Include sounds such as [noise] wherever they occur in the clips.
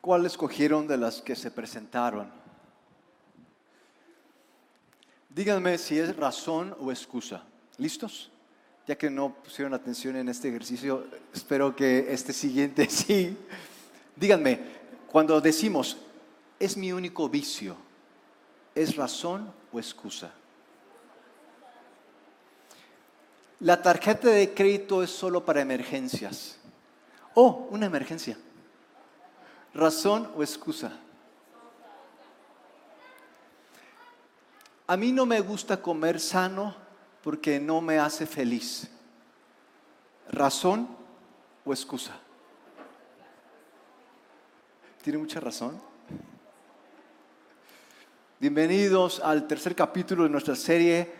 ¿Cuál escogieron de las que se presentaron? Díganme si es razón o excusa. ¿Listos? Ya que no pusieron atención en este ejercicio, espero que este siguiente [laughs] sí. Díganme, cuando decimos, es mi único vicio, ¿es razón o excusa? La tarjeta de crédito es solo para emergencias. Oh, una emergencia. ¿Razón o excusa? A mí no me gusta comer sano porque no me hace feliz. ¿Razón o excusa? ¿Tiene mucha razón? Bienvenidos al tercer capítulo de nuestra serie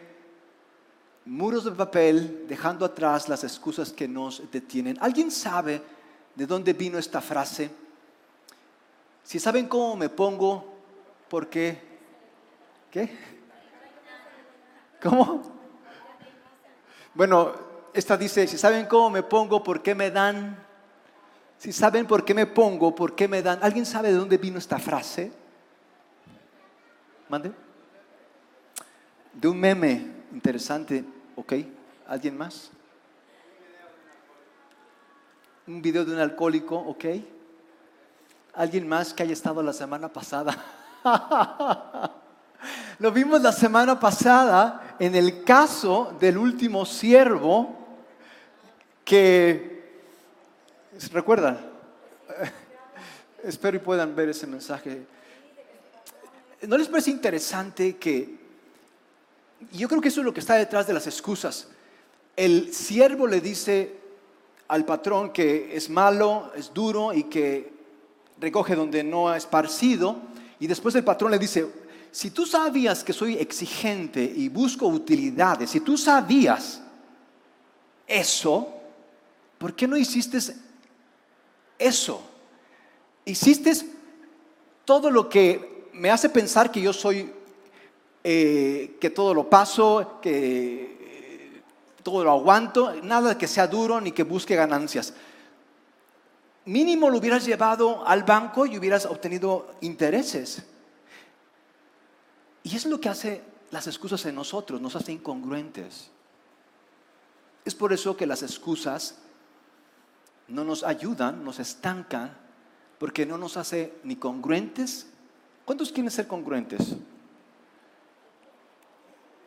muros de papel, dejando atrás las excusas que nos detienen. ¿Alguien sabe de dónde vino esta frase? Si saben cómo me pongo, ¿por qué? ¿Qué? ¿Cómo? Bueno, esta dice, si saben cómo me pongo, ¿por qué me dan? Si saben por qué me pongo, ¿por qué me dan? ¿Alguien sabe de dónde vino esta frase? ¿Mande? De un meme interesante ¿Ok? ¿Alguien más? Un video de un alcohólico, ¿ok? ¿Alguien más que haya estado la semana pasada? [laughs] Lo vimos la semana pasada en el caso del último siervo que, ¿recuerdan? [laughs] Espero y puedan ver ese mensaje. ¿No les parece interesante que yo creo que eso es lo que está detrás de las excusas. El siervo le dice al patrón que es malo, es duro y que recoge donde no ha esparcido. Y después el patrón le dice, si tú sabías que soy exigente y busco utilidades, si tú sabías eso, ¿por qué no hiciste eso? Hiciste todo lo que me hace pensar que yo soy eh, que todo lo paso, que todo lo aguanto, nada que sea duro ni que busque ganancias. Mínimo lo hubieras llevado al banco y hubieras obtenido intereses. Y es lo que hace las excusas en nosotros, nos hace incongruentes. Es por eso que las excusas no nos ayudan, nos estancan, porque no nos hace ni congruentes. ¿Cuántos quieren ser congruentes?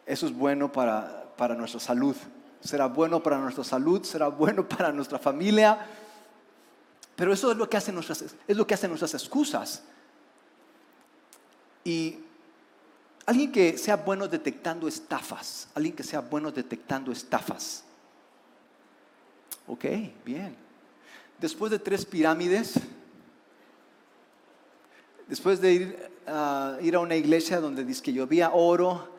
Eso es bueno para, para nuestra salud. Será bueno para nuestra salud, será bueno para nuestra familia. Pero eso es lo que hacen nuestras, es lo que hacen nuestras excusas. Y alguien que sea bueno detectando estafas, alguien que sea bueno detectando estafas. Ok, bien. Después de tres pirámides, después de ir, a ir a una iglesia donde dice que llovía oro,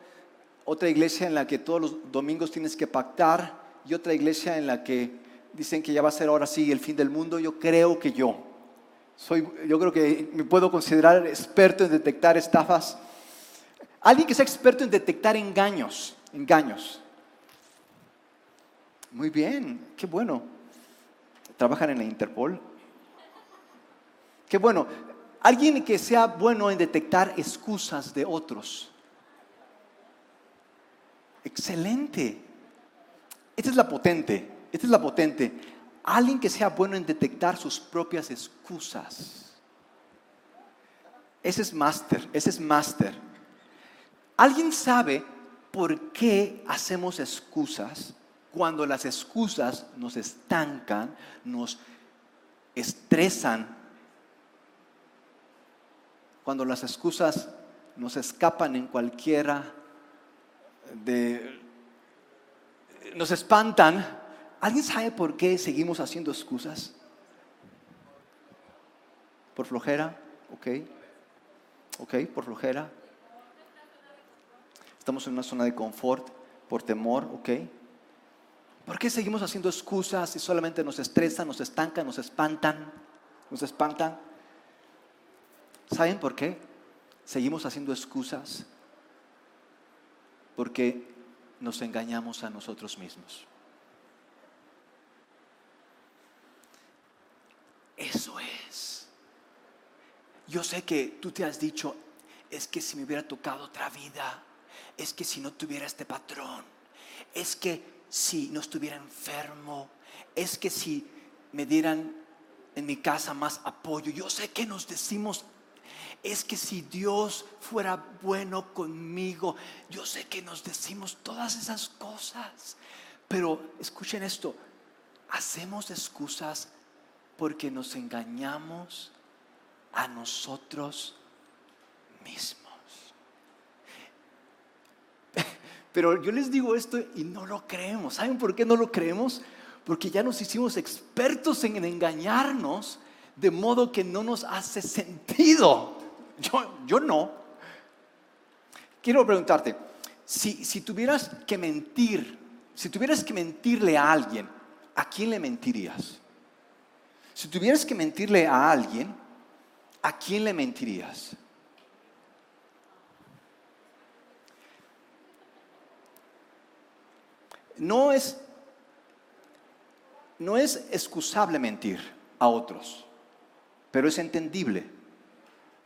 otra iglesia en la que todos los domingos tienes que pactar y otra iglesia en la que dicen que ya va a ser ahora sí el fin del mundo. Yo creo que yo soy, yo creo que me puedo considerar experto en detectar estafas. Alguien que sea experto en detectar engaños, engaños. Muy bien, qué bueno. ¿Trabajan en la Interpol? Qué bueno. Alguien que sea bueno en detectar excusas de otros. Excelente. Esta es la potente. Esta es la potente. Alguien que sea bueno en detectar sus propias excusas. Ese es máster. Ese es máster. Alguien sabe por qué hacemos excusas cuando las excusas nos estancan, nos estresan, cuando las excusas nos escapan en cualquiera nos espantan. ¿Alguien sabe por qué seguimos haciendo excusas? ¿Por flojera? ¿Ok? ¿Ok? ¿Por flojera? Estamos en una zona de confort, por temor, ¿ok? ¿Por qué seguimos haciendo excusas y solamente nos estresan, nos estancan, nos espantan? Nos espantan. ¿Saben por qué? Seguimos haciendo excusas porque nos engañamos a nosotros mismos. Eso es. Yo sé que tú te has dicho, es que si me hubiera tocado otra vida, es que si no tuviera este patrón, es que si no estuviera enfermo, es que si me dieran en mi casa más apoyo. Yo sé que nos decimos, es que si Dios fuera bueno conmigo, yo sé que nos decimos todas esas cosas. Pero escuchen esto, hacemos excusas porque nos engañamos a nosotros mismos. [laughs] Pero yo les digo esto y no lo creemos. ¿Saben por qué no lo creemos? Porque ya nos hicimos expertos en engañarnos de modo que no nos hace sentido. [laughs] Yo, yo no. Quiero preguntarte, si, si tuvieras que mentir, si tuvieras que mentirle a alguien, ¿a quién le mentirías? Si tuvieras que mentirle a alguien, ¿a quién le mentirías? No es, no es excusable mentir a otros, pero es entendible.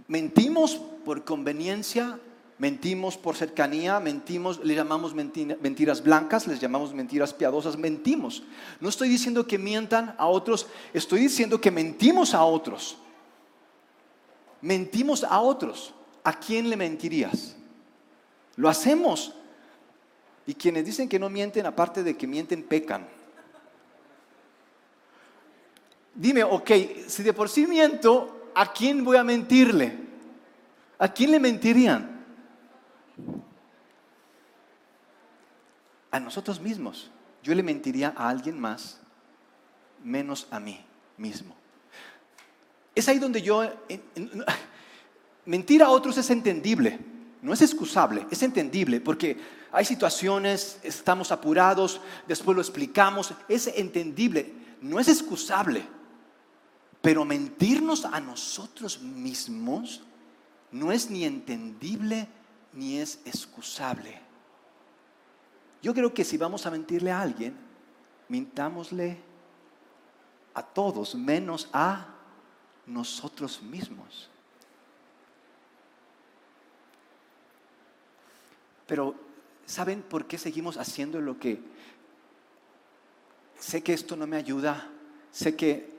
Mentimos por conveniencia, mentimos por cercanía, mentimos, le llamamos mentiras blancas, les llamamos mentiras piadosas, mentimos. No estoy diciendo que mientan a otros, estoy diciendo que mentimos a otros. Mentimos a otros. ¿A quién le mentirías? Lo hacemos. Y quienes dicen que no mienten, aparte de que mienten, pecan. Dime, ok, si de por sí miento, ¿a quién voy a mentirle? ¿A quién le mentirían? A nosotros mismos. Yo le mentiría a alguien más, menos a mí mismo. Es ahí donde yo... [laughs] mentir a otros es entendible, no es excusable, es entendible, porque hay situaciones, estamos apurados, después lo explicamos, es entendible, no es excusable. Pero mentirnos a nosotros mismos no es ni entendible ni es excusable. Yo creo que si vamos a mentirle a alguien, mintámosle a todos menos a nosotros mismos. Pero ¿saben por qué seguimos haciendo lo que sé que esto no me ayuda? Sé que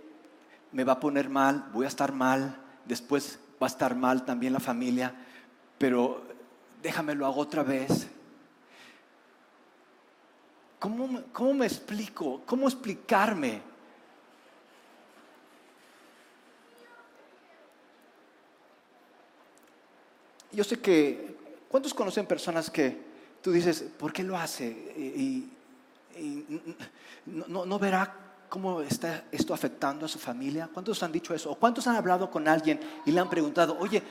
me va a poner mal, voy a estar mal, después va a estar mal también la familia, pero déjame lo hago otra vez. ¿Cómo, me explico? ¿Cómo explicarme? Yo sé que, ¿cuántos conocen personas que tú dices, ¿por qué lo hace? Y, no, no verá cómo está esto afectando a su familia? ¿Cuántos han dicho eso? ¿O cuántos han hablado con alguien y le han preguntado, oye,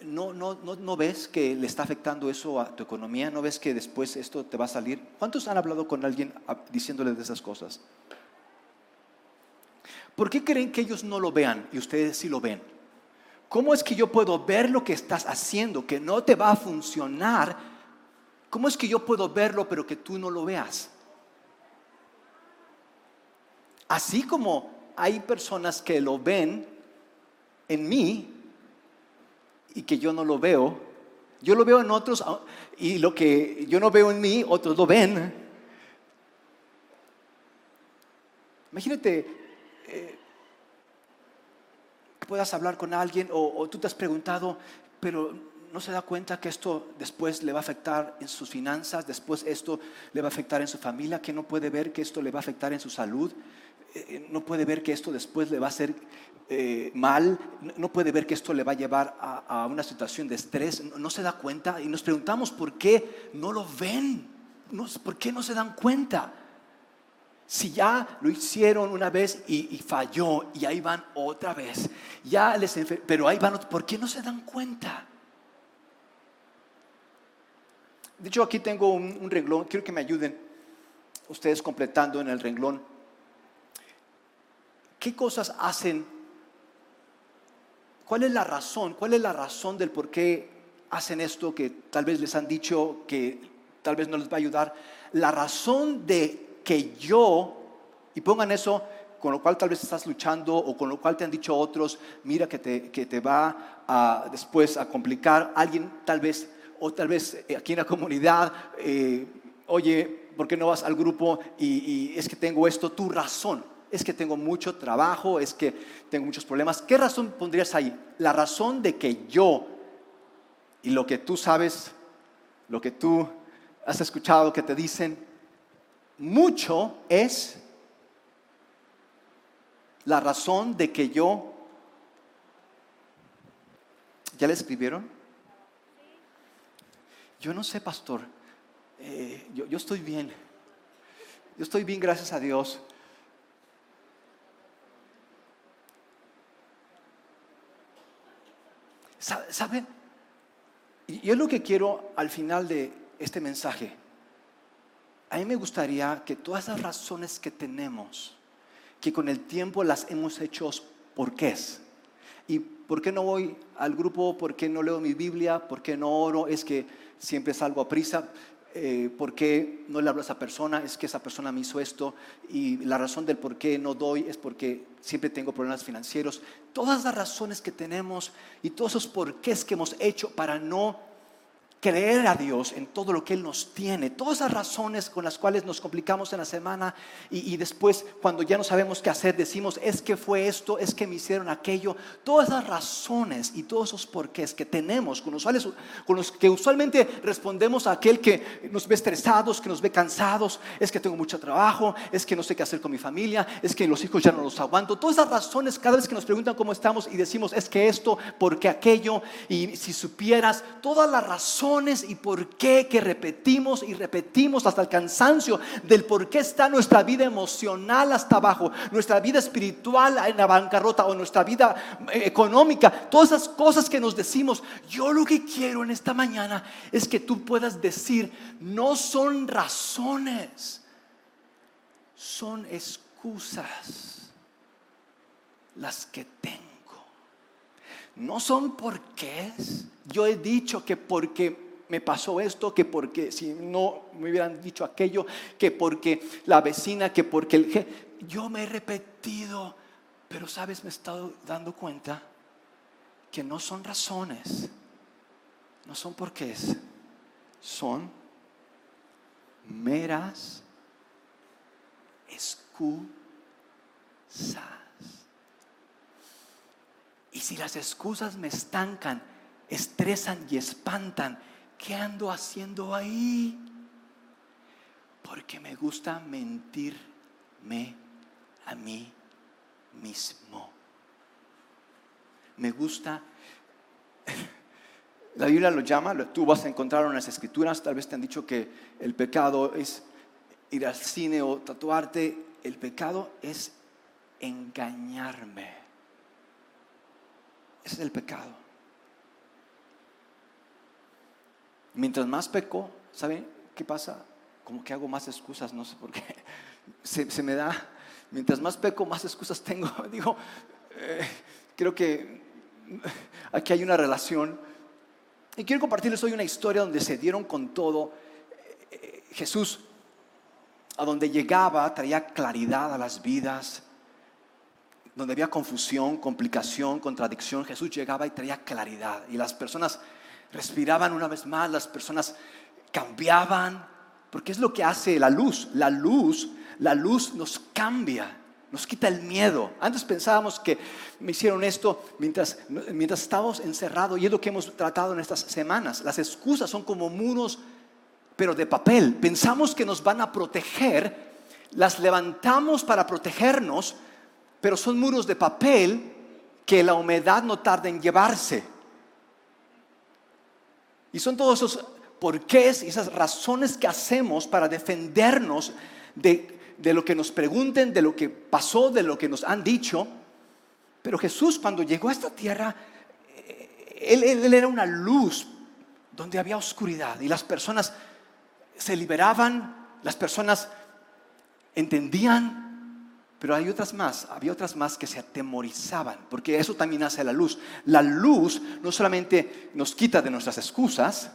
¿no, no, no, no ves que le está afectando eso a tu economía? ¿No ves que después esto te va a salir? ¿Cuántos han hablado con alguien diciéndole de esas cosas? ¿Por qué creen que ellos no lo vean y ustedes sí lo ven? ¿Cómo es que yo puedo ver lo que estás haciendo, que no te va a funcionar? ¿Cómo es que yo puedo verlo pero que tú no lo veas? Así como hay personas que lo ven en mí y que yo no lo veo, yo lo veo en otros y lo que yo no veo en mí, otros lo ven. Imagínate eh, que puedas hablar con alguien o tú te has preguntado, pero no se da cuenta que esto después le va a afectar en sus finanzas, después esto le va a afectar en su familia, que no puede ver que esto le va a afectar en su salud, eh, no puede ver que esto después le va a hacer eh, mal, no puede ver que esto le va a llevar a, una situación de estrés, no, se da cuenta y nos preguntamos por qué no lo ven, por qué no se dan cuenta. Si ya lo hicieron una vez y, falló y ahí van otra vez, ya les pero ahí van, ¿por qué no se dan cuenta? De hecho, aquí tengo un renglón, quiero que me ayuden ustedes completando en el renglón ¿Qué cosas hacen? ¿Cuál es la razón? ¿Cuál es la razón del por qué hacen esto que tal vez les han dicho que tal vez no les va a ayudar? La razón de que yo, y pongan eso con lo cual tal vez estás luchando o con lo cual te han dicho otros, mira que te, que te va a, después a complicar, alguien tal vez, o tal vez eh, aquí en la comunidad, eh, oye, ¿por qué no vas al grupo y, y es que tengo esto? Tu razón, es que tengo mucho trabajo, es que tengo muchos problemas. ¿Qué razón pondrías ahí? La razón de que yo y lo que tú sabes, lo que tú has escuchado que te dicen, mucho es la razón de que yo... ¿Ya le escribieron? Yo no sé, pastor. Eh, yo, yo estoy bien. Yo estoy bien, gracias a Dios. ¿Saben? Y yo lo que quiero al final de este mensaje, a mí me gustaría que todas las razones que tenemos, que con el tiempo las hemos hecho por qué es. ¿Y por qué no voy al grupo? ¿Por qué no leo mi Biblia? ¿Por qué no oro? Es que siempre salgo a prisa. Eh, ¿Por qué no le hablo a esa persona? Es que esa persona me hizo esto. Y la razón del por qué no doy es porque siempre tengo problemas financieros. Todas las razones que tenemos y todos esos porqués que hemos hecho para no creer a Dios en todo lo que Él nos tiene, todas esas razones con las cuales nos complicamos en la semana y, después cuando ya no sabemos qué hacer decimos, es que fue esto, es que me hicieron aquello, todas esas razones y todos esos porqués que tenemos, con, con los que usualmente respondemos a aquel que nos ve estresados, que nos ve cansados, es que tengo mucho trabajo, es que no sé qué hacer con mi familia, es que los hijos ya no los aguanto, todas esas razones cada vez que nos preguntan cómo estamos y decimos, es que esto, porque aquello, y si supieras, todas las razones y por qué que repetimos y repetimos hasta el cansancio del por qué está nuestra vida emocional hasta abajo, nuestra vida espiritual en la bancarrota o nuestra vida eh, económica, todas esas cosas que nos decimos. Yo lo que quiero en esta mañana es que tú puedas decir, no son razones, son excusas las que tengo. No son porqués. Yo he dicho que porque me pasó esto, que porque si no me hubieran dicho aquello, que porque la vecina, que porque el... Yo me he repetido, pero sabes, me he estado dando cuenta que no son razones, no son porqués, son meras excusas. Y si las excusas me estancan, estresan y espantan, ¿qué ando haciendo ahí? Porque me gusta mentirme a mí mismo. Me gusta, [laughs] la Biblia lo llama, tú vas a encontrar en las escrituras, tal vez te han dicho que el pecado es ir al cine o tatuarte, el pecado es engañarme. Ese es el pecado. Mientras más peco, ¿saben qué pasa? Como que hago más excusas, no sé por qué. [laughs] Se, me da, mientras más peco, más excusas tengo. [laughs] Digo, eh, creo que aquí hay una relación. Y quiero compartirles hoy una historia donde se dieron con todo. Eh, Jesús, a donde llegaba, traía claridad a las vidas donde había confusión, complicación, contradicción, Jesús llegaba y traía claridad. Y las personas respiraban una vez más, las personas cambiaban, porque es lo que hace la luz. La luz, la luz nos cambia, nos quita el miedo. Antes pensábamos que me hicieron esto mientras, mientras estábamos encerrados y es lo que hemos tratado en estas semanas. Las excusas son como muros, pero de papel. Pensamos que nos van a proteger, las levantamos para protegernos, pero son muros de papel que la humedad no tarda en llevarse. Y son todos esos porqués y esas razones que hacemos para defendernos de, lo que nos pregunten, de lo que pasó, de lo que nos han dicho. Pero Jesús cuando llegó a esta tierra, eh, él era una luz donde había oscuridad y las personas se liberaban, las personas entendían, pero hay otras más, había otras más que se atemorizaban, porque eso también hace la luz. La luz no solamente nos quita de nuestras excusas,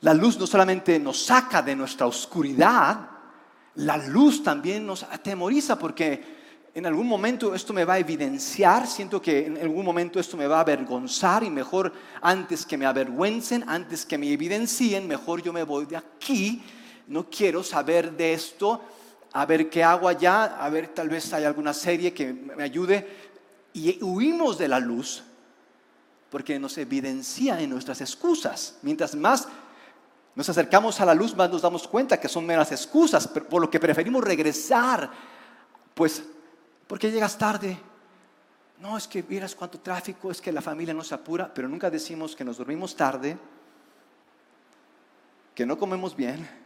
la luz no solamente nos saca de nuestra oscuridad, la luz también nos atemoriza porque en algún momento esto me va a evidenciar, siento que en algún momento esto me va a avergonzar y mejor antes que me avergüencen, antes que me evidencien, mejor yo me voy de aquí, no quiero saber de esto, a ver qué hago allá, a ver tal vez hay alguna serie que me ayude y huimos de la luz porque nos evidencia en nuestras excusas. Mientras más nos acercamos a la luz, más nos damos cuenta que son meras excusas, por lo que preferimos regresar, pues porque llegas tarde? No, es que miras cuánto tráfico, es que la familia no se apura, pero nunca decimos que nos dormimos tarde, que no comemos bien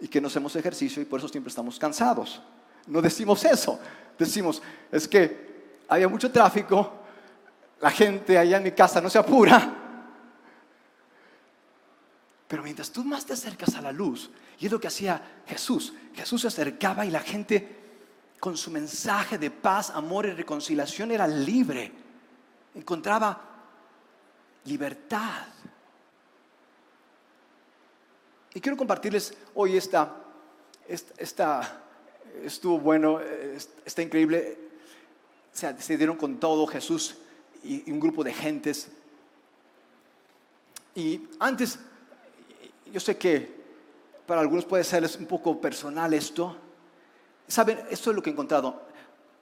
y que no hacemos ejercicio y por eso siempre estamos cansados. No decimos eso. Decimos, es que había mucho tráfico, la gente allá en mi casa no se apura. Pero mientras tú más te acercas a la luz, y es lo que hacía Jesús, Jesús se acercaba y la gente con su mensaje de paz, amor y reconciliación era libre. Encontraba libertad. Y quiero compartirles hoy esta, esta, estuvo bueno, está increíble. Se decidieron con todo Jesús y, y un grupo de gentes. Y antes, yo sé que para algunos puede ser un poco personal esto, Saben, esto es lo que he encontrado.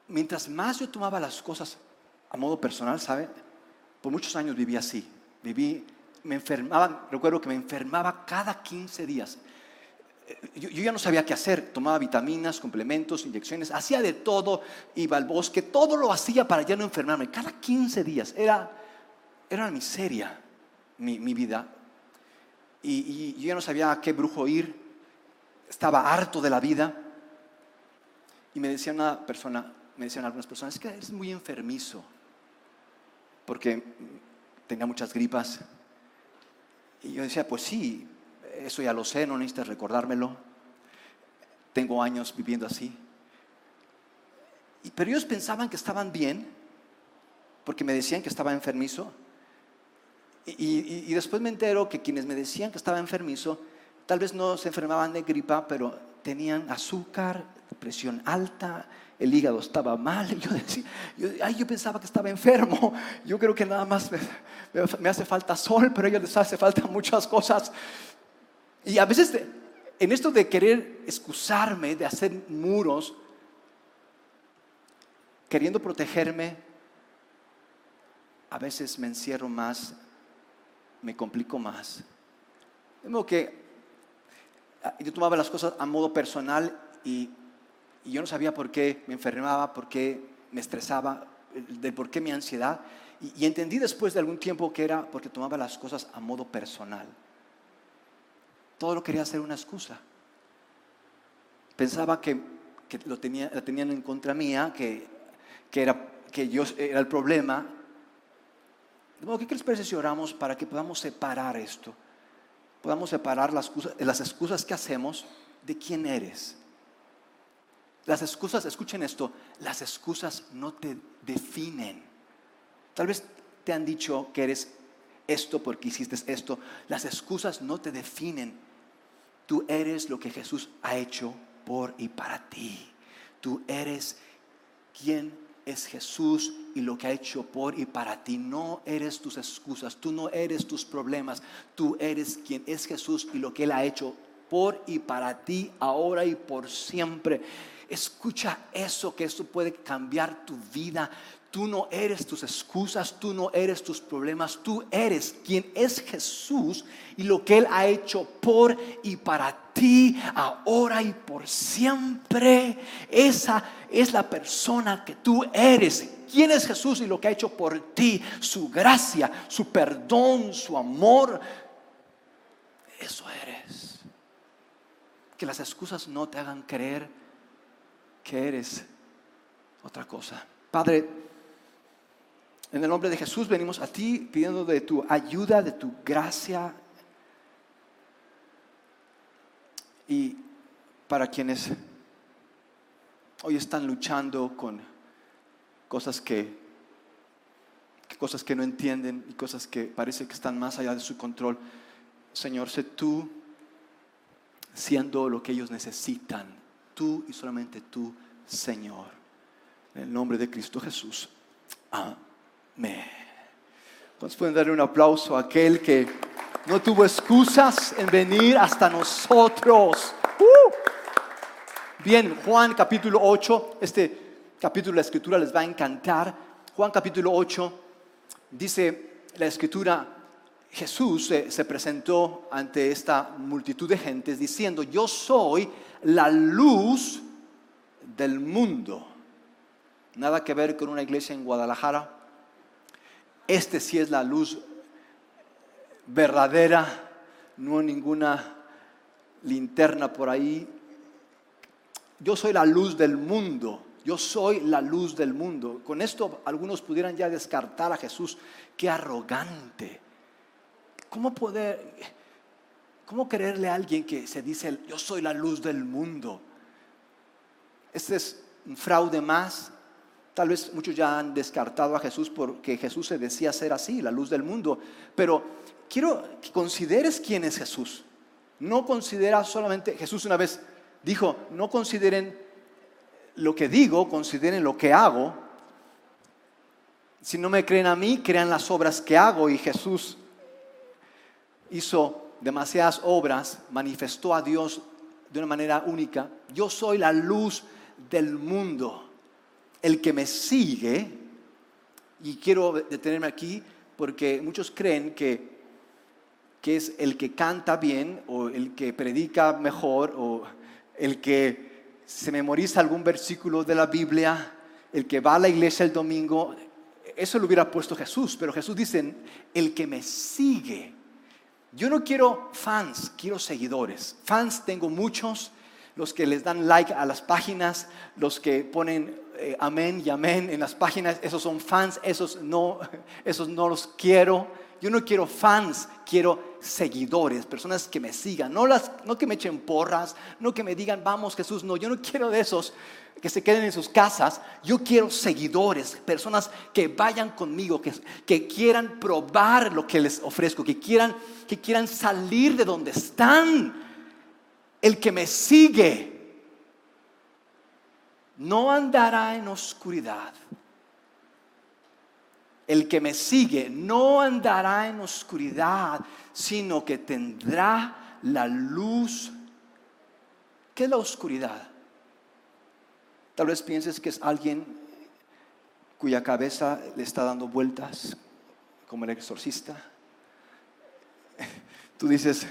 Mientras más yo tomaba las cosas a modo personal, ¿saben? Por muchos años viví así. Viví, me enfermaba, recuerdo que me enfermaba cada 15 días. Eh, yo, ya no sabía qué hacer, tomaba vitaminas, complementos, inyecciones, hacía de todo, iba al bosque, todo lo hacía para ya no enfermarme. Cada 15 días era, era una miseria mi, vida. Y, y yo ya no sabía a qué brujo ir, estaba harto de la vida. Y me decía una persona, me decían algunas personas, es que es muy enfermizo, porque tenía muchas gripas. Y yo decía, pues sí, eso ya lo sé, no necesitas recordármelo. Tengo años viviendo así. Pero ellos pensaban que estaban bien, porque me decían que estaba enfermizo. Y, y, después me entero que quienes me decían que estaba enfermizo, tal vez no se enfermaban de gripa, pero tenían azúcar, presión alta, el hígado estaba mal. [laughs] Yo, decía, yo, pensaba que estaba enfermo. Yo creo que nada más me, hace falta sol, pero a ellos les hace falta muchas cosas. Y a veces en esto de querer excusarme, de hacer muros, queriendo protegerme, a veces me encierro más, me complico más. De que yo tomaba las cosas a modo personal y yo no sabía por qué me enfermaba, por qué me estresaba, de por qué mi ansiedad. Y, entendí después de algún tiempo que era porque tomaba las cosas a modo personal. Todo lo quería hacer una excusa. Pensaba que, lo tenía, la tenían en contra mía, que, que, era, que yo era el problema. De ¿qué les parece si oramos para que podamos separar esto? Podamos separar las las excusas que hacemos de quién eres. Las excusas, escuchen esto, las excusas no te definen. Tal vez te han dicho que eres esto porque hiciste esto. Las excusas no te definen. Tú eres lo que Jesús ha hecho por y para ti. Tú eres quien es Jesús y lo que ha hecho por y para ti. No eres tus excusas, tú no eres tus problemas, tú eres quien es Jesús y lo que Él ha hecho por y para ti, ahora y por siempre. Escucha eso, que eso puede cambiar tu vida. Tú no eres tus excusas, tú no eres tus problemas, tú eres quien es Jesús y lo que Él ha hecho por y para ti, ahora y por siempre. Esa es la persona que tú eres. ¿Quién es Jesús y lo que ha hecho por ti? Su gracia, su perdón, su amor. Eso eres. Que las excusas no te hagan creer que eres otra cosa. Padre, en el nombre de Jesús venimos a ti pidiendo de tu ayuda, de tu gracia. Y para quienes hoy están luchando con cosas que, cosas que no entienden y cosas que parece que están más allá de su control, Señor, sé tú siendo lo que ellos necesitan tú y solamente tú, Señor. En el nombre de Cristo Jesús. Amén. Entonces pueden darle un aplauso a aquel que no tuvo excusas en venir hasta nosotros. ¡Uh! Bien, Juan capítulo 8, este capítulo de la escritura les va a encantar. Juan capítulo 8 dice la escritura, Jesús se, presentó ante esta multitud de gentes diciendo, yo soy la luz del mundo. Nada que ver con una iglesia en Guadalajara. Este sí es la luz verdadera, no ninguna linterna por ahí. Yo soy la luz del mundo. Yo soy la luz del mundo. Con esto algunos pudieran ya descartar a Jesús. Qué arrogante. ¿Cómo poder, cómo creerle a alguien que se dice, yo soy la luz del mundo? Este es un fraude más. Tal vez muchos ya han descartado a Jesús porque Jesús se decía ser así, la luz del mundo. Pero quiero que consideres quién es Jesús. No considera solamente, Jesús una vez dijo, no consideren lo que digo, consideren lo que hago. Si no me creen a mí, crean las obras que hago. Y Jesús hizo demasiadas obras, manifestó a Dios de una manera única. Yo soy la luz del mundo. El que me sigue, y quiero detenerme aquí porque muchos creen que, que es el que canta bien o el que predica mejor o el que se memoriza algún versículo de la Biblia, el que va a la iglesia el domingo, eso lo hubiera puesto Jesús, pero Jesús dice, el que me sigue. Yo no quiero fans, quiero seguidores. Fans tengo muchos, los que les dan like a las páginas, los que ponen eh, amén y amén en las páginas, esos son fans, esos no, [laughs] esos no los quiero. Yo no quiero fans, quiero seguidores, personas que me sigan, no, las, no que me echen porras, no que me digan, vamos Jesús, no, yo no quiero de esos que se queden en sus casas, yo quiero seguidores, personas que vayan conmigo, que, que quieran probar lo que les ofrezco, que quieran, que quieran salir de donde están. El que me sigue no andará en oscuridad el que me sigue no andará en oscuridad, sino que tendrá la luz. ¿Qué es la oscuridad? Tal vez pienses que es alguien cuya cabeza le está dando vueltas, como el exorcista. [laughs] Tú dices,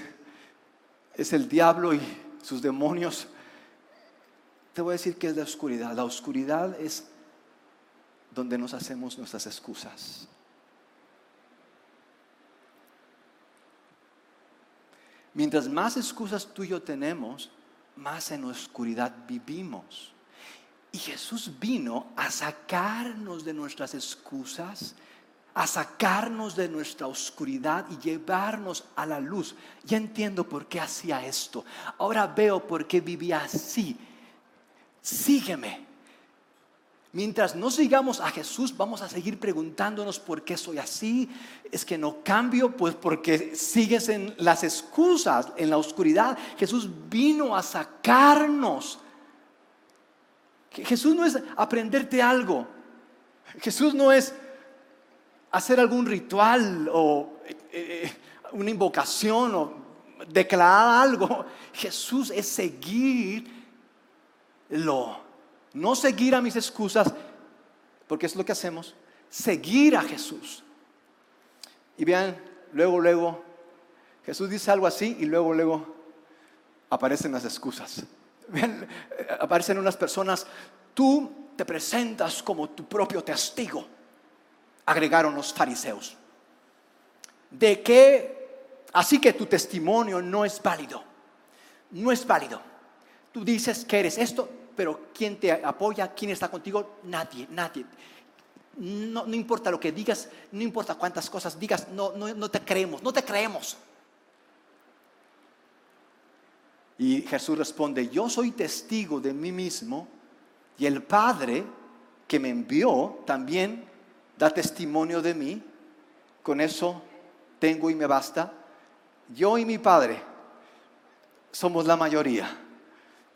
es el diablo y sus demonios. Te voy a decir qué es la oscuridad. La oscuridad es donde nos hacemos nuestras excusas. Mientras más excusas tú y yo tenemos, más en oscuridad vivimos. Y Jesús vino a sacarnos de nuestras excusas, a sacarnos de nuestra oscuridad y llevarnos a la luz. Ya entiendo por qué hacía esto. Ahora veo por qué vivía así. Sígueme. Mientras no sigamos a Jesús, vamos a seguir preguntándonos por qué soy así. Es que no cambio, pues porque sigues en las excusas, en la oscuridad. Jesús vino a sacarnos. Jesús no es aprenderte algo. Jesús no es hacer algún ritual o eh, eh, una invocación o declarar algo. Jesús es seguirlo no seguir a mis excusas, porque es lo que hacemos, seguir a Jesús. Y vean, luego, luego, Jesús dice algo así y luego, luego aparecen las excusas. [laughs] Eh, aparecen unas personas, tú te presentas como tu propio testigo, agregaron los fariseos. De que, así que tu testimonio no es válido, no es válido. Tú dices que eres esto, pero ¿quién te apoya? ¿Quién está contigo? Nadie, nadie. No, importa lo que digas, no importa cuántas cosas digas, no, no, no te creemos, no te creemos. Y Jesús responde, yo soy testigo de mí mismo y el Padre que me envió también da testimonio de mí. Con eso tengo y me basta. Yo y mi Padre somos la mayoría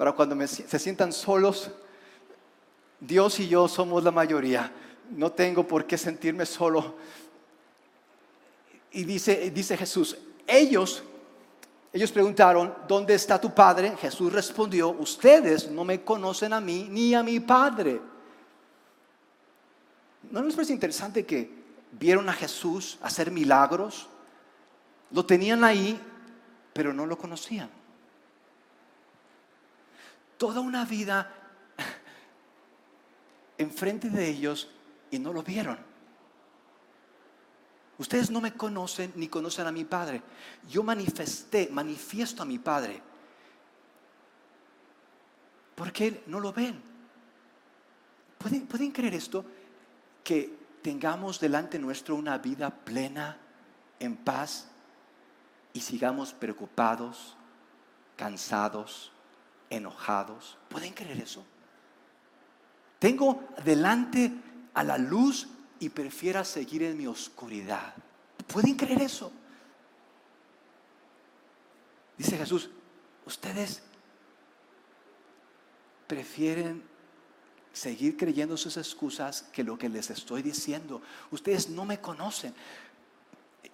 para cuando se sientan solos, Dios y yo somos la mayoría. No tengo por qué sentirme solo. Y dice, Jesús, ellos, ellos preguntaron, ¿dónde está tu Padre? Jesús respondió, ustedes no me conocen a mí ni a mi Padre. ¿No les parece interesante que vieron a Jesús hacer milagros? Lo tenían ahí, pero no lo conocían. Toda una vida enfrente de ellos y no lo vieron. Ustedes no me conocen ni conocen a mi Padre. Yo manifesté, manifiesto a mi Padre. ¿Por qué no lo ven? ¿Pueden, ¿Pueden creer esto? Que tengamos delante nuestro una vida plena, en paz, y sigamos preocupados, cansados, enojados. ¿Pueden creer eso? Tengo delante a la luz y prefiera seguir en mi oscuridad. ¿Pueden creer eso? Dice Jesús, ustedes prefieren seguir creyendo sus excusas que lo que les estoy diciendo. Ustedes no me conocen.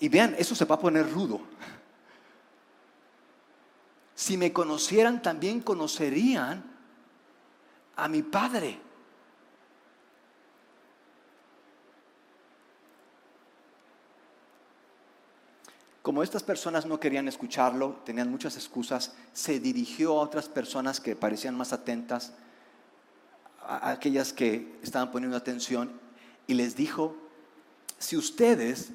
Y vean, eso se va a poner rudo. Si me conocieran, también conocerían a mi Padre. Como estas personas no querían escucharlo, tenían muchas excusas, se dirigió a otras personas que parecían más atentas, a aquellas que estaban poniendo atención, y les dijo, si ustedes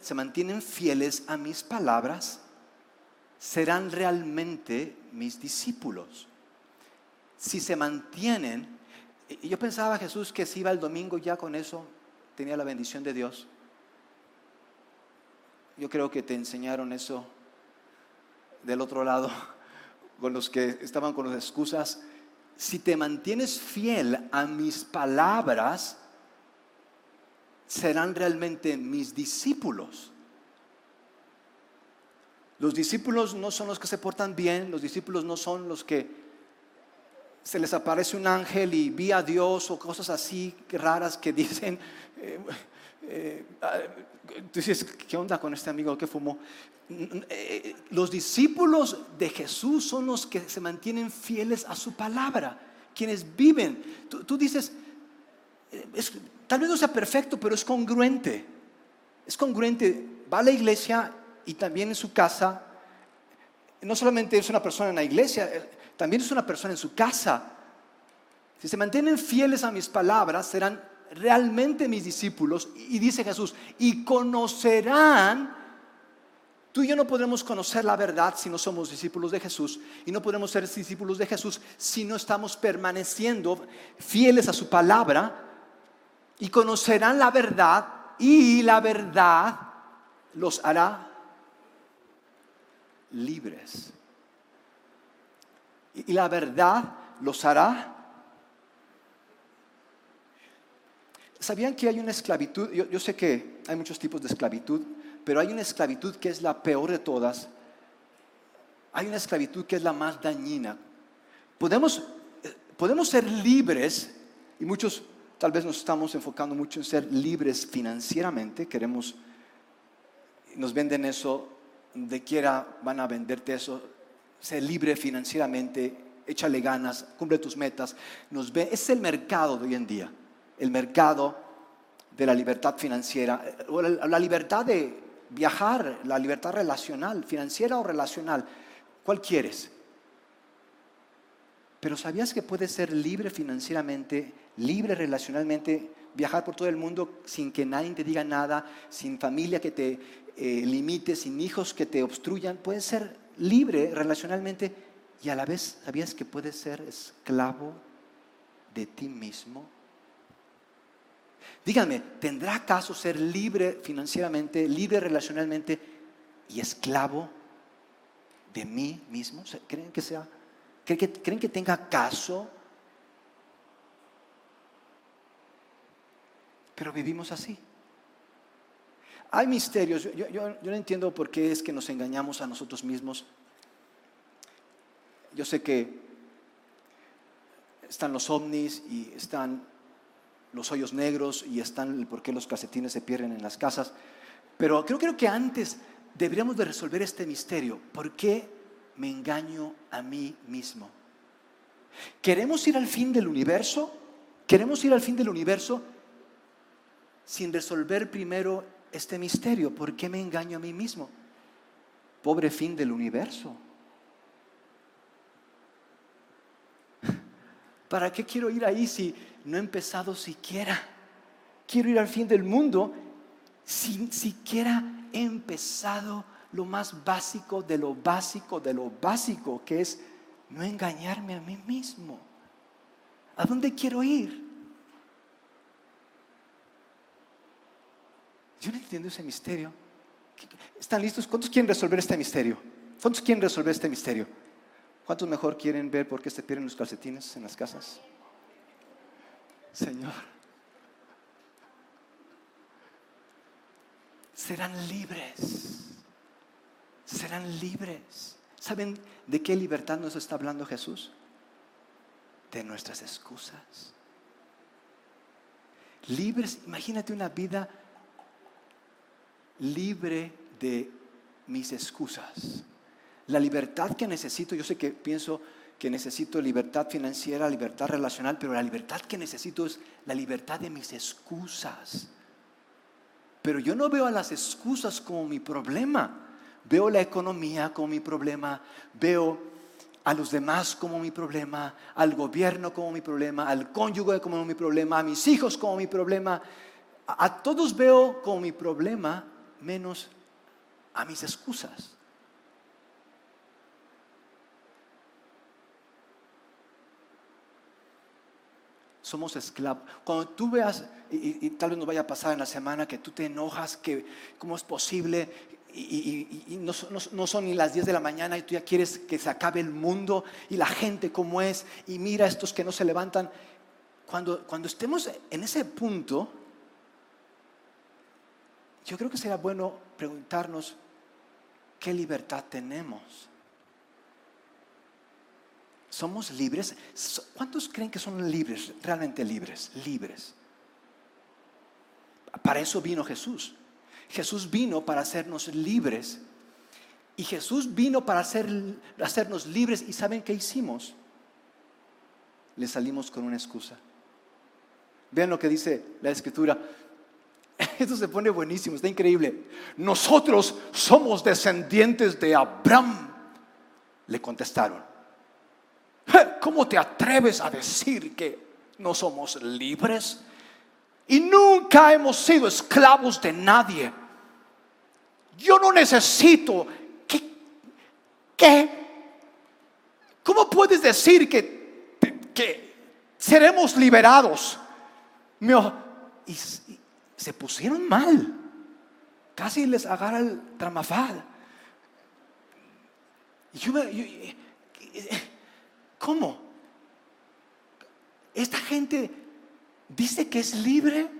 se mantienen fieles a mis palabras, serán realmente mis discípulos. Si se mantienen, yo pensaba Jesús que si iba el domingo ya con eso, tenía la bendición de Dios. Yo creo que te enseñaron eso del otro lado, [laughs] con los que estaban con las excusas. Si te mantienes fiel a mis palabras, serán realmente mis discípulos. Los discípulos no son los que se portan bien, los discípulos no son los que se les aparece un ángel y vi a Dios o cosas así raras que dicen, [laughs] eh, eh, tú dices, ¿qué onda con este amigo que fumó? Eh, los discípulos de Jesús son los que se mantienen fieles a su palabra, quienes viven. Tú, dices, tal vez no sea perfecto, pero es congruente. Es congruente. Va a la iglesia y también en su casa. No solamente es una persona en la iglesia, también es una persona en su casa. Si se mantienen fieles a mis palabras, serán realmente mis discípulos. Y dice Jesús, y conocerán, tú y yo no podremos conocer la verdad si no somos discípulos de Jesús. Y no podemos ser discípulos de Jesús si no estamos permaneciendo fieles a su palabra. Y conocerán la verdad y la verdad los hará libres. Y la verdad los hará ¿Sabían que hay una esclavitud? Yo, sé que hay muchos tipos de esclavitud, pero hay una esclavitud que es la peor de todas. Hay una esclavitud que es la más dañina. Podemos, eh, podemos ser libres, y muchos tal vez nos estamos enfocando mucho en ser libres financieramente, queremos, nos venden eso, de quiera van a venderte eso, ser libre financieramente, échale ganas, cumple tus metas. Nos ve, es el mercado de hoy en día el mercado de la libertad financiera, o la libertad de viajar, la libertad relacional, financiera o relacional. ¿Cuál quieres? Pero ¿sabías que puedes ser libre financieramente, libre relacionalmente, viajar por todo el mundo sin que nadie te diga nada, sin familia que te eh, limite, sin hijos que te obstruyan? Puedes ser libre relacionalmente y a la vez sabías que puedes ser esclavo de ti mismo. Díganme, ¿tendrá acaso ser libre financieramente, libre relacionalmente y esclavo de mí mismo? ¿Creen que sea? ¿Creen que, ¿creen que tenga caso? Pero vivimos así. Hay misterios. Yo, no entiendo por qué es que nos engañamos a nosotros mismos. Yo sé que están los ovnis y están los hoyos negros y están el por qué los calcetines se pierden en las casas. Pero creo, creo que antes deberíamos de resolver este misterio. ¿Por qué me engaño a mí mismo? ¿Queremos ir al fin del universo? ¿Queremos ir al fin del universo sin resolver primero este misterio? ¿Por qué me engaño a mí mismo? Pobre fin del universo. [laughs] ¿Para qué quiero ir ahí si no he empezado siquiera? Quiero ir al fin del mundo sin siquiera he empezado lo más básico de lo básico de lo básico, que es no engañarme a mí mismo. ¿A dónde quiero ir? Yo no entiendo ese misterio. ¿Están listos? ¿Cuántos quieren resolver este misterio? ¿Cuántos quieren resolver este misterio? ¿Cuántos mejor quieren ver por qué se pierden los calcetines en las casas? Señor, serán libres, serán libres. ¿Saben de qué libertad nos está hablando Jesús? De nuestras excusas. Libres, imagínate una vida libre de mis excusas. La libertad que necesito, yo sé que pienso que necesito libertad financiera, libertad relacional, pero la libertad que necesito es la libertad de mis excusas. Pero yo no veo a las excusas como mi problema. Veo la economía como mi problema, veo a los demás como mi problema, al gobierno como mi problema, al cónyuge como mi problema, a mis hijos como mi problema. A, todos veo como mi problema menos a mis excusas. Somos esclavos. Cuando tú veas, y, tal vez nos vaya a pasar en la semana, que tú te enojas, que cómo es posible y, no, son ni las 10 de la mañana y tú ya quieres que se acabe el mundo y la gente como es y mira estos que no se levantan. Cuando, cuando estemos en ese punto, yo creo que sería bueno preguntarnos qué libertad tenemos. ¿Somos libres? ¿Cuántos creen que son libres, realmente libres? Libres. Para eso vino Jesús. Jesús vino para hacernos libres. Y Jesús vino para hacernos libres. ¿Y saben qué hicimos? Le salimos con una excusa. Vean lo que dice la escritura. [laughs] Esto se pone buenísimo, está increíble. Nosotros somos descendientes de Abraham. Le contestaron. [laughs] ¿Cómo te atreves a decir que no somos libres? y nunca hemos sido esclavos de nadie. Yo no necesito que, ¿qué? ¿Cómo puedes decir que, que seremos liberados? Y, se pusieron mal. Casi les agarra el tramafal. Yo, ¿Cómo? Esta gente dice que es libre.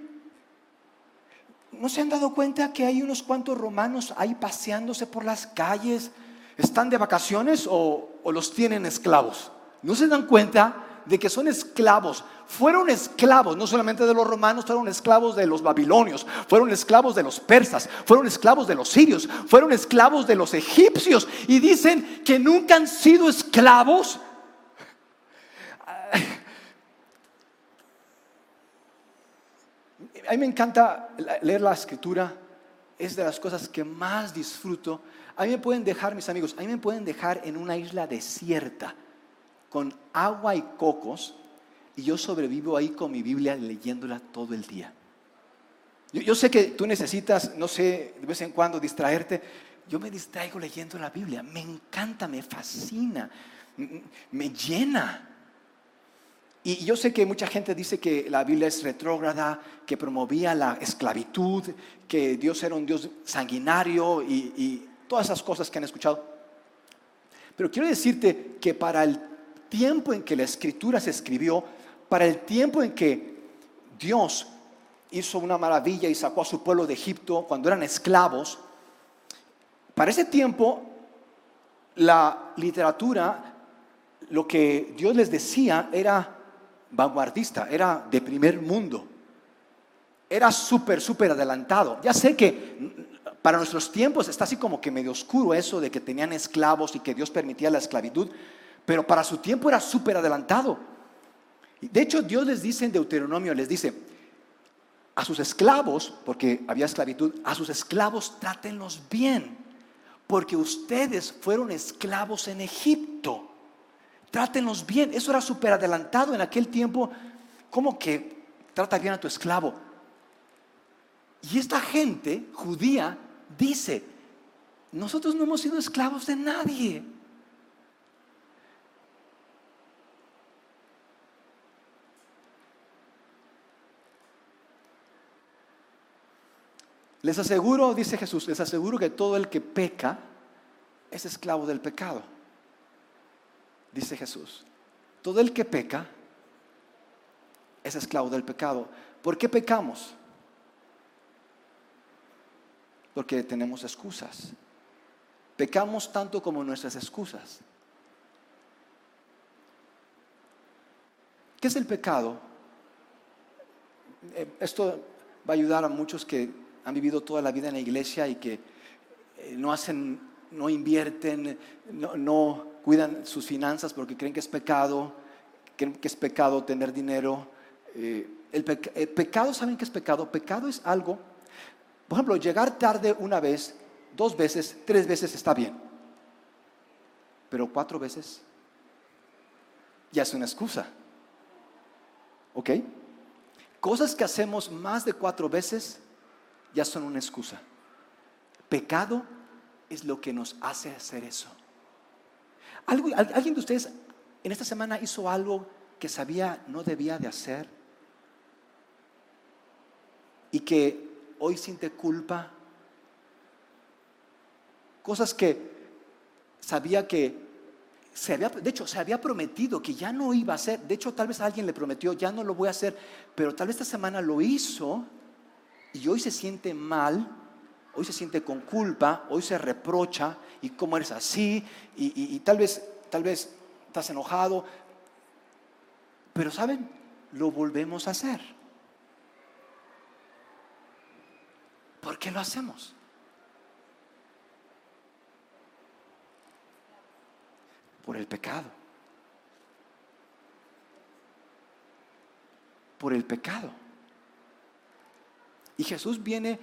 ¿No se han dado cuenta que hay unos cuantos romanos ahí paseándose por las calles? ¿Están de vacaciones o, los tienen esclavos? ¿No se dan cuenta de que son esclavos? Fueron esclavos no solamente de los romanos, fueron esclavos de los babilonios, fueron esclavos de los persas, fueron esclavos de los sirios, fueron esclavos de los egipcios y dicen que nunca han sido esclavos a mí me encanta leer la escritura, es de las cosas que más disfruto. A mí me pueden dejar, mis amigos, a mí me pueden dejar en una isla desierta con agua y cocos y yo sobrevivo ahí con mi Biblia leyéndola todo el día. Yo, sé que tú necesitas, no sé, de vez en cuando distraerte. Yo me distraigo leyendo la Biblia. Me encanta, me fascina, me llena. Y yo sé que mucha gente dice que la Biblia es retrógrada, que promovía la esclavitud, que Dios era un Dios sanguinario y, todas esas cosas que han escuchado. Pero quiero decirte que para el tiempo en que la escritura se escribió, para el tiempo en que Dios hizo una maravilla y sacó a su pueblo de Egipto cuando eran esclavos, para ese tiempo la literatura, lo que Dios les decía era vanguardista, era de primer mundo. Era súper, súper adelantado. Ya sé que para nuestros tiempos está así como que medio oscuro eso de que tenían esclavos y que Dios permitía la esclavitud, pero para su tiempo era súper adelantado. De hecho, Dios les dice en Deuteronomio, les dice, a sus esclavos, porque había esclavitud, a sus esclavos trátenlos bien, porque ustedes fueron esclavos en Egipto. Trátenlos bien. Eso era súper adelantado en aquel tiempo. ¿Cómo que trata bien a tu esclavo? Y esta gente judía dice, nosotros no hemos sido esclavos de nadie. Les aseguro, dice Jesús, les aseguro que todo el que peca es esclavo del pecado. Dice Jesús, todo el que peca es esclavo del pecado. ¿Por qué pecamos? Porque tenemos excusas. Pecamos tanto como nuestras excusas. ¿Qué es el pecado? Eh, esto va a ayudar a muchos que han vivido toda la vida en la iglesia y que eh, no hacen, no invierten, no, cuidan sus finanzas porque creen que es pecado, creen que es pecado tener dinero. Eh, el, el pecado, ¿saben qué es pecado? Pecado es algo por ejemplo, llegar tarde una vez, dos veces, tres veces está bien. Pero cuatro veces ya es una excusa. ¿Ok? Cosas que hacemos más de cuatro veces ya son una excusa. Pecado es lo que nos hace hacer eso. ¿Alguien de ustedes en esta semana hizo algo que sabía no debía de hacer? Y que hoy siente culpa. Cosas que sabía que se había, de hecho, se había prometido que ya no iba a hacer. De hecho, tal vez alguien le prometió, ya no lo voy a hacer, pero tal vez esta semana lo hizo y hoy se siente mal, hoy se siente con culpa, hoy se reprocha y cómo eres así y, y tal vez, tal vez estás enojado. Pero saben, lo volvemos a hacer. ¿Por qué lo hacemos? Por el pecado. Por el pecado. Y Jesús viene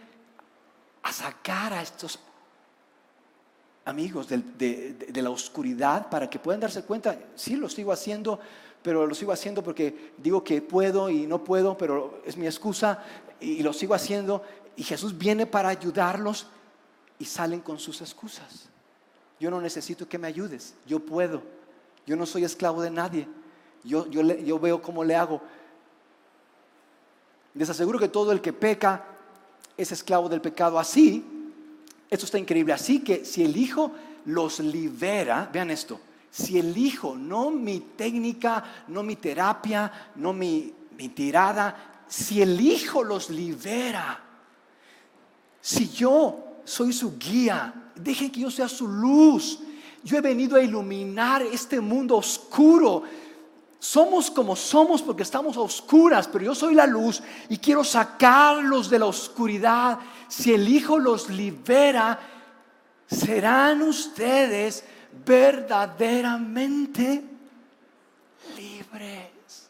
a sacar a estos amigos de, la oscuridad para que puedan darse cuenta, sí lo sigo haciendo, pero lo sigo haciendo porque digo que puedo y no puedo, pero es mi excusa y lo sigo haciendo y Jesús viene para ayudarlos y salen con sus excusas. Yo no necesito que me ayudes, yo puedo. Yo no soy esclavo de nadie. Yo, yo, yo veo cómo le hago. Les aseguro que todo el que peca es esclavo del pecado. Así, esto está increíble. Así que si el Hijo los libera, vean esto, si el Hijo, no mi técnica, no mi terapia, no mi, mi tirada, si el Hijo los libera, si yo soy su guía, dejen que yo sea su luz. Yo he venido a iluminar este mundo oscuro. Somos como somos porque estamos a oscuras, pero yo soy la luz y quiero sacarlos de la oscuridad. Si el Hijo los libera, serán ustedes verdaderamente libres.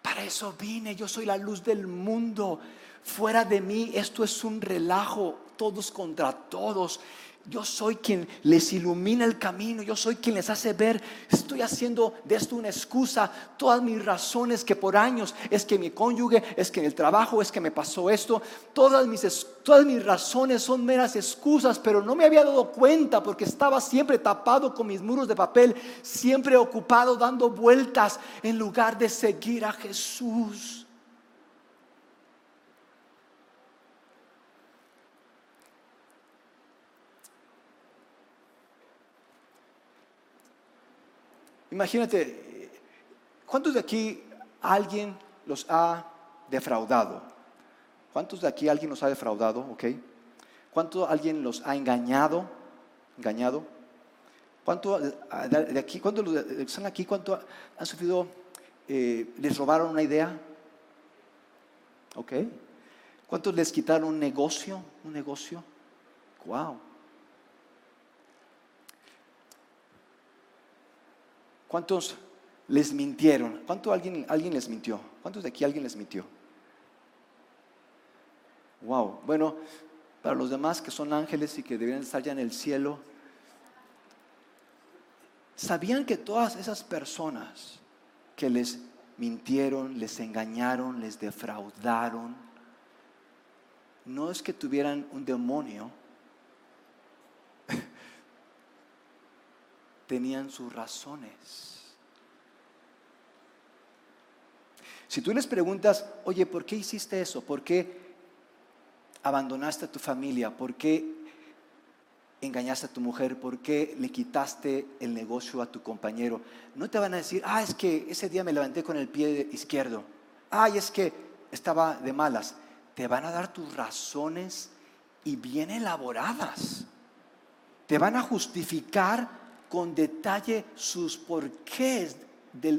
Para eso vine, yo soy la luz del mundo. Fuera de mí esto es un relajo, todos contra todos. Yo soy quien les ilumina el camino, yo soy quien les hace ver, estoy haciendo de esto una excusa, todas mis razones que por años es que mi cónyuge, es que en el trabajo, es que me pasó esto, todas mis, todas mis razones son meras excusas, pero no me había dado cuenta porque estaba siempre tapado con mis muros de papel, siempre ocupado dando vueltas en lugar de seguir a Jesús. Imagínate, ¿cuántos de aquí alguien los ha defraudado? ¿Cuántos de aquí alguien los ha defraudado? ¿Ok? ¿Cuántos alguien los ha engañado? ¿Engañado? ¿Cuánto de aquí, cuánto están aquí, cuánto han sufrido, eh, les robaron una idea? ¿Ok? ¿Cuántos les quitaron un negocio? Un negocio. Wow. ¿Cuántos les mintieron? ¿Cuánto alguien, alguien les mintió? ¿Cuántos de aquí alguien les mintió? Wow. Bueno, para los demás que son ángeles y que deberían estar ya en el cielo, ¿sabían que todas esas personas que les mintieron, les engañaron, les defraudaron, no es que tuvieran un demonio, tenían sus razones. Si tú les preguntas, oye, ¿por qué hiciste eso? ¿Por qué abandonaste a tu familia? ¿Por qué engañaste a tu mujer? ¿Por qué le quitaste el negocio a tu compañero? No te van a decir, ah, es que ese día me levanté con el pie izquierdo. Ay, es que estaba de malas. Te van a dar tus razones y bien elaboradas. Te van a justificar con detalle sus porqués del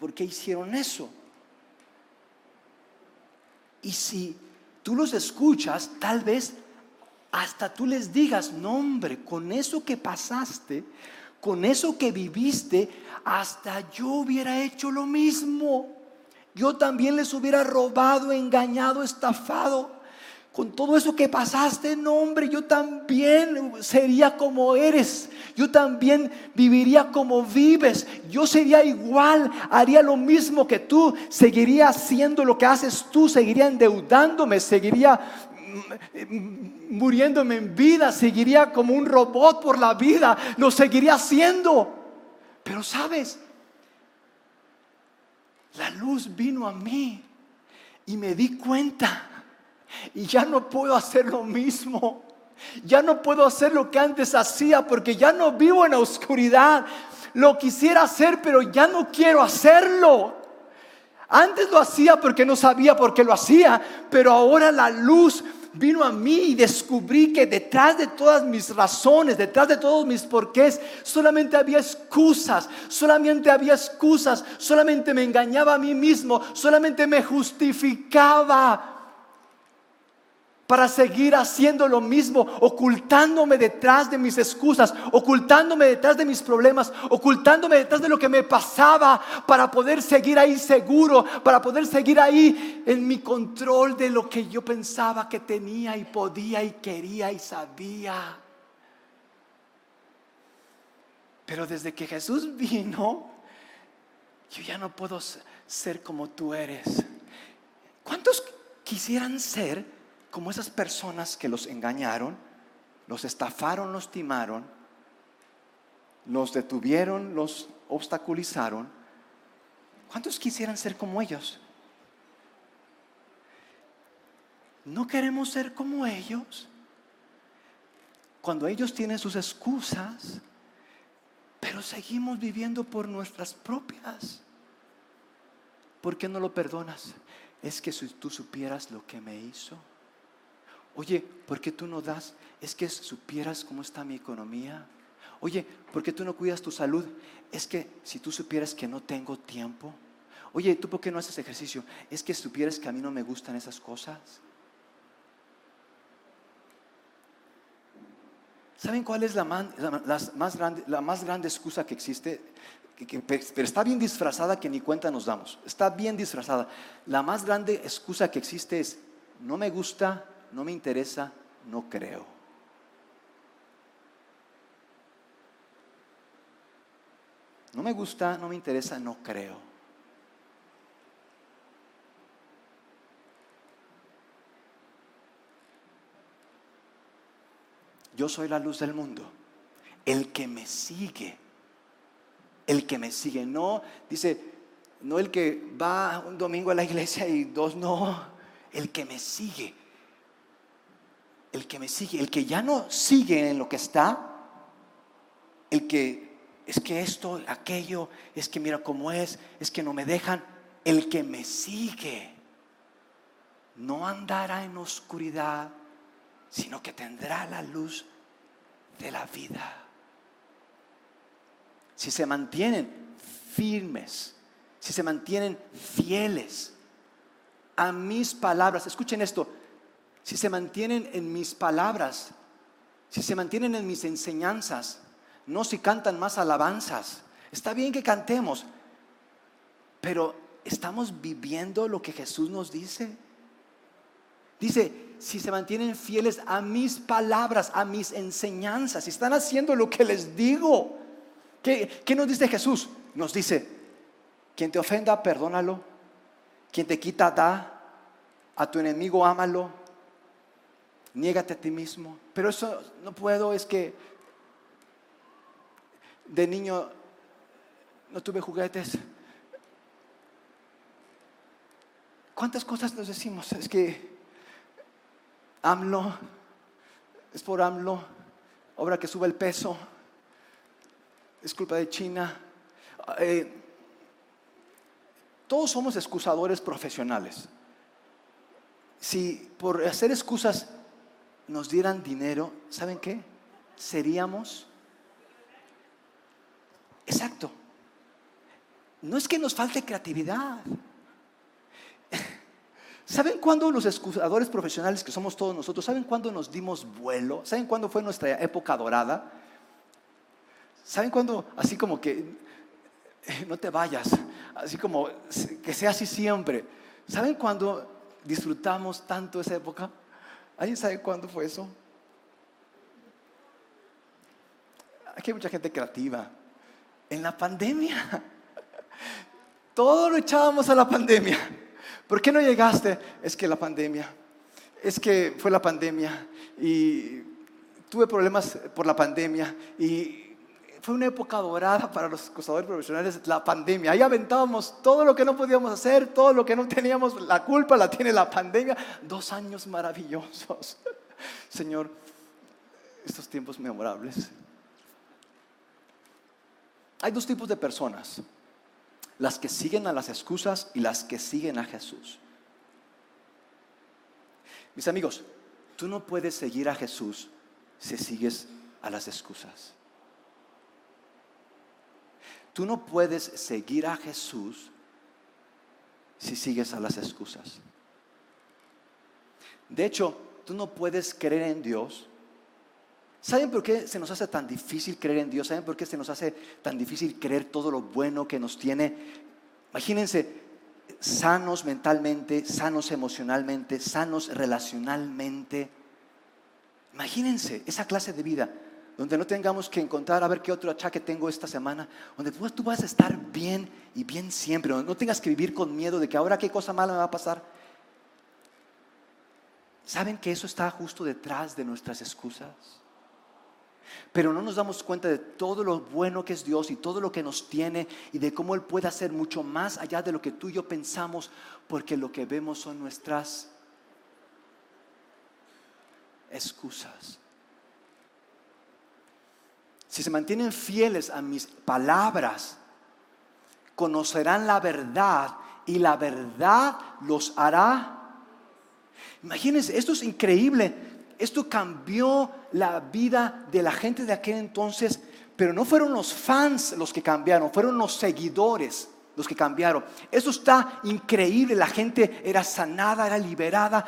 por qué hicieron eso. Y si tú los escuchas, tal vez hasta tú les digas, no hombre, con eso que pasaste, con eso que viviste, hasta yo hubiera hecho lo mismo. Yo también les hubiera robado, engañado, estafado con todo eso que pasaste, no hombre, yo también sería como eres, yo también viviría como vives, yo sería igual, haría lo mismo que tú, seguiría haciendo lo que haces tú, seguiría endeudándome, seguiría mm, muriéndome en vida, seguiría como un robot por la vida, lo seguiría haciendo. Pero sabes, la luz vino a mí y me di cuenta y ya no puedo hacer lo mismo. Ya no puedo hacer lo que antes hacía porque ya no vivo en la oscuridad. Lo quisiera hacer, pero ya no quiero hacerlo. Antes lo hacía porque no sabía por qué lo hacía, pero ahora la luz vino a mí y descubrí que detrás de todas mis razones, detrás de todos mis porqués, solamente había excusas, solamente había excusas, solamente me engañaba a mí mismo, solamente me justificaba para seguir haciendo lo mismo, ocultándome detrás de mis excusas, ocultándome detrás de mis problemas, ocultándome detrás de lo que me pasaba para poder seguir ahí seguro, para poder seguir ahí en mi control de lo que yo pensaba que tenía y podía y quería y sabía. Pero desde que Jesús [laughs] vino, yo ya no puedo ser como tú eres. ¿Cuántos quisieran ser? Como esas personas que los engañaron, los estafaron, los timaron, los detuvieron, los obstaculizaron. ¿Cuántos quisieran ser como ellos? No queremos ser como ellos. Cuando ellos tienen sus excusas, pero seguimos viviendo por nuestras propias. ¿Por qué no lo perdonas? Es que si tú supieras lo que me hizo. Oye, ¿por qué tú no das? Es que supieras cómo está mi economía. Oye, ¿por qué tú no cuidas tu salud? Es que si tú supieras que no tengo tiempo. Oye, ¿tú por qué no haces ejercicio? Es que supieras que a mí no me gustan esas cosas. ¿Saben cuál es la, más, grande, la más grande excusa que existe? pero está bien disfrazada que ni cuenta nos damos. Está bien disfrazada. La más grande excusa que existe es, no me gusta no me interesa, no creo. No me gusta, no me interesa, no creo. Yo soy la luz del mundo. El que me sigue, el que me sigue, no, dice, no el que va un domingo a la iglesia y dos no, el que me sigue el que me sigue, el que ya no sigue en lo que está, el que es que esto, aquello, es que mira cómo es, es que no me dejan, el que me sigue no andará en oscuridad, sino que tendrá la luz de la vida. si se mantienen firmes, si se mantienen fieles a mis palabras, escuchen esto, si se mantienen en mis palabras, si se mantienen en mis enseñanzas, no si cantan más alabanzas. Está bien que cantemos, pero ¿estamos viviendo lo que Jesús nos dice? Dice, si se mantienen fieles a mis palabras, a mis enseñanzas, si están haciendo lo que les digo. ¿Qué, nos dice Jesús? Nos dice, quien te ofenda, perdónalo. Quien te quita, da. A tu enemigo, ámalo. Niégate a ti mismo. Pero eso no puedo, es que de niño no tuve juguetes. ¿Cuántas cosas nos decimos? Es que AMLO, es por AMLO, obra que sube el peso, es culpa de China. Eh, todos somos excusadores profesionales. Si por hacer excusas nos dieran dinero, ¿saben qué? Seríamos... Exacto. No es que nos falte creatividad. [laughs] ¿Saben cuándo los excusadores profesionales que somos todos nosotros, saben cuándo nos dimos vuelo? ¿Saben cuándo fue nuestra época dorada? ¿Saben cuándo así como que eh, no te vayas, así como que sea así siempre? ¿Saben cuándo disfrutamos tanto esa época? ¿Alguien sabe cuándo fue eso? Aquí hay mucha gente creativa. En la pandemia. [laughs] Todo lo echábamos a la pandemia. ¿Por qué no llegaste? Es que la pandemia. Es que fue la pandemia y tuve problemas por la pandemia y fue una época dorada para los acosadores profesionales, la pandemia. Ahí aventábamos todo lo que no podíamos hacer, todo lo que no teníamos, la culpa la tiene la pandemia. Dos años maravillosos. [laughs] Señor, estos tiempos memorables. Hay dos tipos de personas las que siguen a las excusas y las que siguen a Jesús. Mis amigos, tú no puedes seguir a Jesús si sigues a las excusas. Tú no puedes seguir a Jesús si sigues a las excusas. De hecho, tú no puedes creer en Dios. ¿Saben por qué se nos hace tan difícil creer en Dios? ¿Saben por qué se nos hace tan difícil creer todo lo bueno que nos tiene? Imagínense, sanos mentalmente, sanos emocionalmente, sanos relacionalmente. Imagínense esa clase de vida donde no tengamos que encontrar a ver qué otro achaque tengo esta semana, donde tú vas a estar bien y bien siempre, donde no tengas que vivir con miedo de que ahora qué cosa mala me va a pasar. ¿Saben que eso está justo detrás de nuestras excusas? Pero no nos damos cuenta de todo lo bueno que es Dios y todo lo que nos tiene y de cómo Él puede hacer mucho más allá de lo que tú y yo pensamos, porque lo que vemos son nuestras excusas si se mantienen fieles a mis palabras, conocerán la verdad y la verdad los hará. Imagínense, esto es increíble. Esto cambió la vida de la gente de aquel entonces, pero no fueron los fans los que cambiaron, fueron los seguidores los que cambiaron. Esto está increíble, la gente era sanada, era liberada,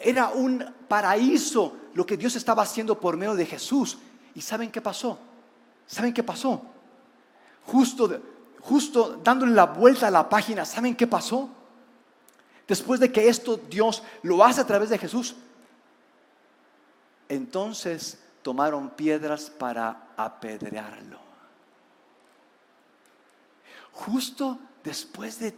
era un paraíso lo que Dios estaba haciendo por medio de Jesús. ¿Y saben qué pasó? ¿Saben qué pasó? Justo, justo dándole la vuelta a la página, ¿saben qué pasó? Después de que esto Dios lo hace a través de Jesús, entonces tomaron piedras para apedrearlo. Justo después de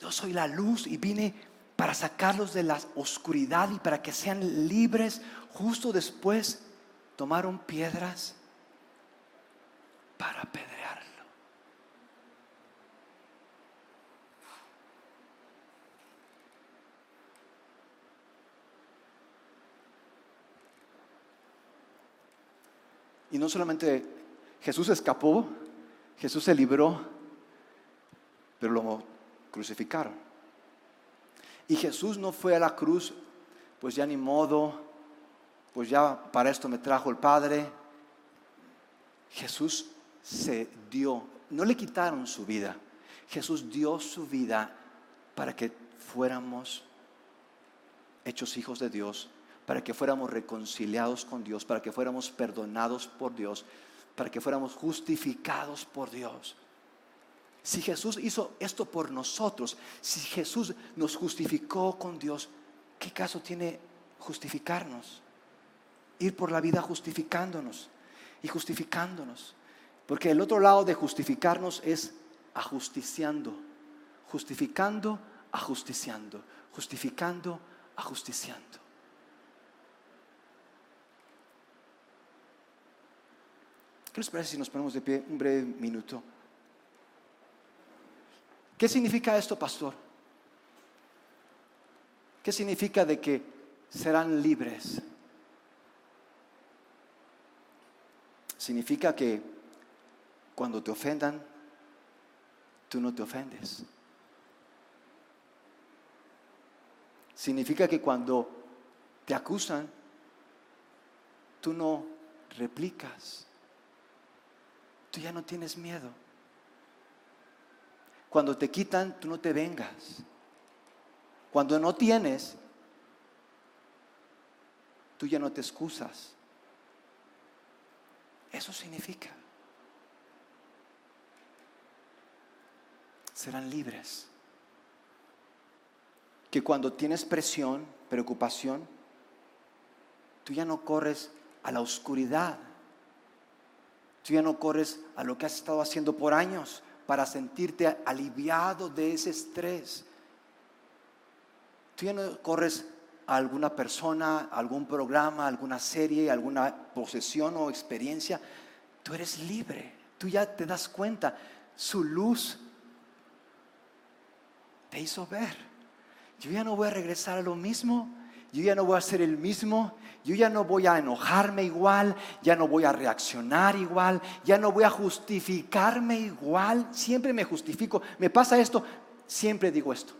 yo soy la luz y vine para sacarlos de la oscuridad y para que sean libres, justo después tomaron piedras para apedrearlo. Y no solamente Jesús escapó, Jesús se libró, pero lo crucificaron. Y Jesús no fue a la cruz, pues ya ni modo, pues ya para esto me trajo el Padre. Jesús se dio, no le quitaron su vida, Jesús dio su vida para que fuéramos hechos hijos de Dios, para que fuéramos reconciliados con Dios, para que fuéramos perdonados por Dios, para que fuéramos justificados por Dios. Si Jesús hizo esto por nosotros, si Jesús nos justificó con Dios, ¿qué caso tiene justificarnos? Ir por la vida justificándonos y justificándonos. Porque el otro lado de justificarnos es ajusticiando, justificando, ajusticiando, justificando, ajusticiando. ¿Qué les parece si nos ponemos de pie un breve minuto? ¿Qué significa esto, pastor? ¿Qué significa de que serán libres? Significa que cuando te ofendan, tú no te ofendes. Significa que cuando te acusan, tú no replicas. Tú ya no tienes miedo. Cuando te quitan, tú no te vengas. Cuando no tienes, tú ya no te excusas. Eso significa. Serán libres. Que cuando tienes presión, preocupación, tú ya no corres a la oscuridad. Tú ya no corres a lo que has estado haciendo por años para sentirte aliviado de ese estrés. Tú ya no corres a alguna persona, algún programa, alguna serie, alguna posesión o experiencia. Tú eres libre. Tú ya te das cuenta. Su luz te hizo ver. Yo ya no voy a regresar a lo mismo. Yo ya no voy a ser el mismo. Yo ya no voy a enojarme igual. Ya no voy a reaccionar igual. Ya no voy a justificarme igual. Siempre me justifico. Me pasa esto. Siempre digo esto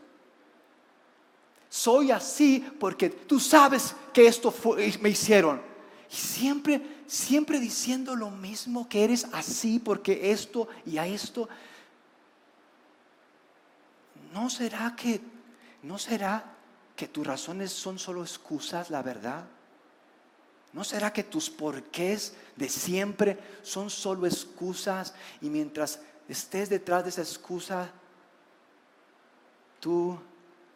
soy así porque tú sabes que esto me hicieron. Y siempre, siempre diciendo lo mismo, que eres así porque esto y a esto. ¿No será que, no será que tus razones son solo excusas, la verdad? ¿No será que tus porqués de siempre son solo excusas y mientras estés detrás de esa excusa, tú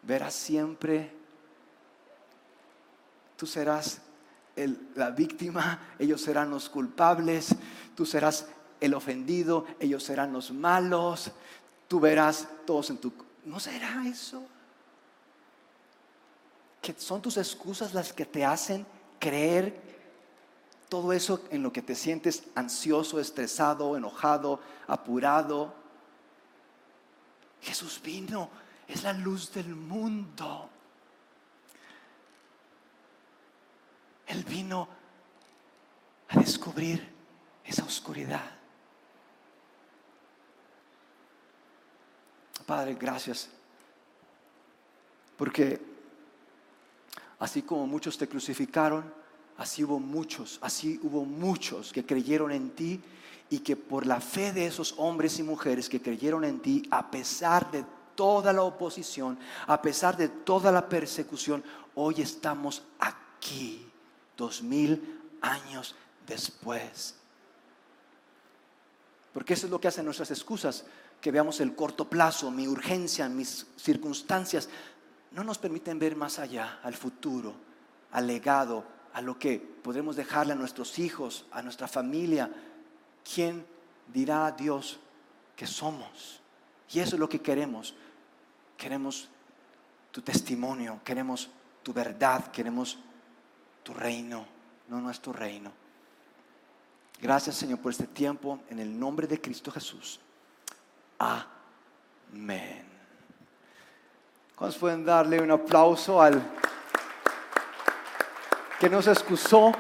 verás siempre, tú serás la víctima, ellos serán los culpables, tú serás el ofendido, ellos serán los malos, tú verás todos en tu... ¿No será eso? Que son tus excusas las que te hacen creer todo eso en lo que te sientes ansioso, estresado, enojado, apurado. Jesús vino es la luz del mundo. Él vino a descubrir esa oscuridad. Padre, gracias. Porque así como muchos te crucificaron, así hubo muchos, así hubo muchos que creyeron en ti y que por la fe de esos hombres y mujeres que creyeron en ti, a pesar de toda la oposición, a pesar de toda la persecución, hoy estamos aquí, dos mil años después. Porque eso es lo que hacen nuestras excusas, que veamos el corto plazo, mi urgencia, mis circunstancias, no nos permiten ver más allá, al futuro, al legado, a lo que podremos dejarle a nuestros hijos, a nuestra familia. ¿Quién dirá a Dios que somos? Y eso es lo que queremos. Queremos tu testimonio, queremos tu verdad, queremos tu reino, no nuestro reino. Gracias Señor por este tiempo, en el nombre de Cristo Jesús. Amén. ¿Cuántos pueden darle un aplauso al que nos excusó?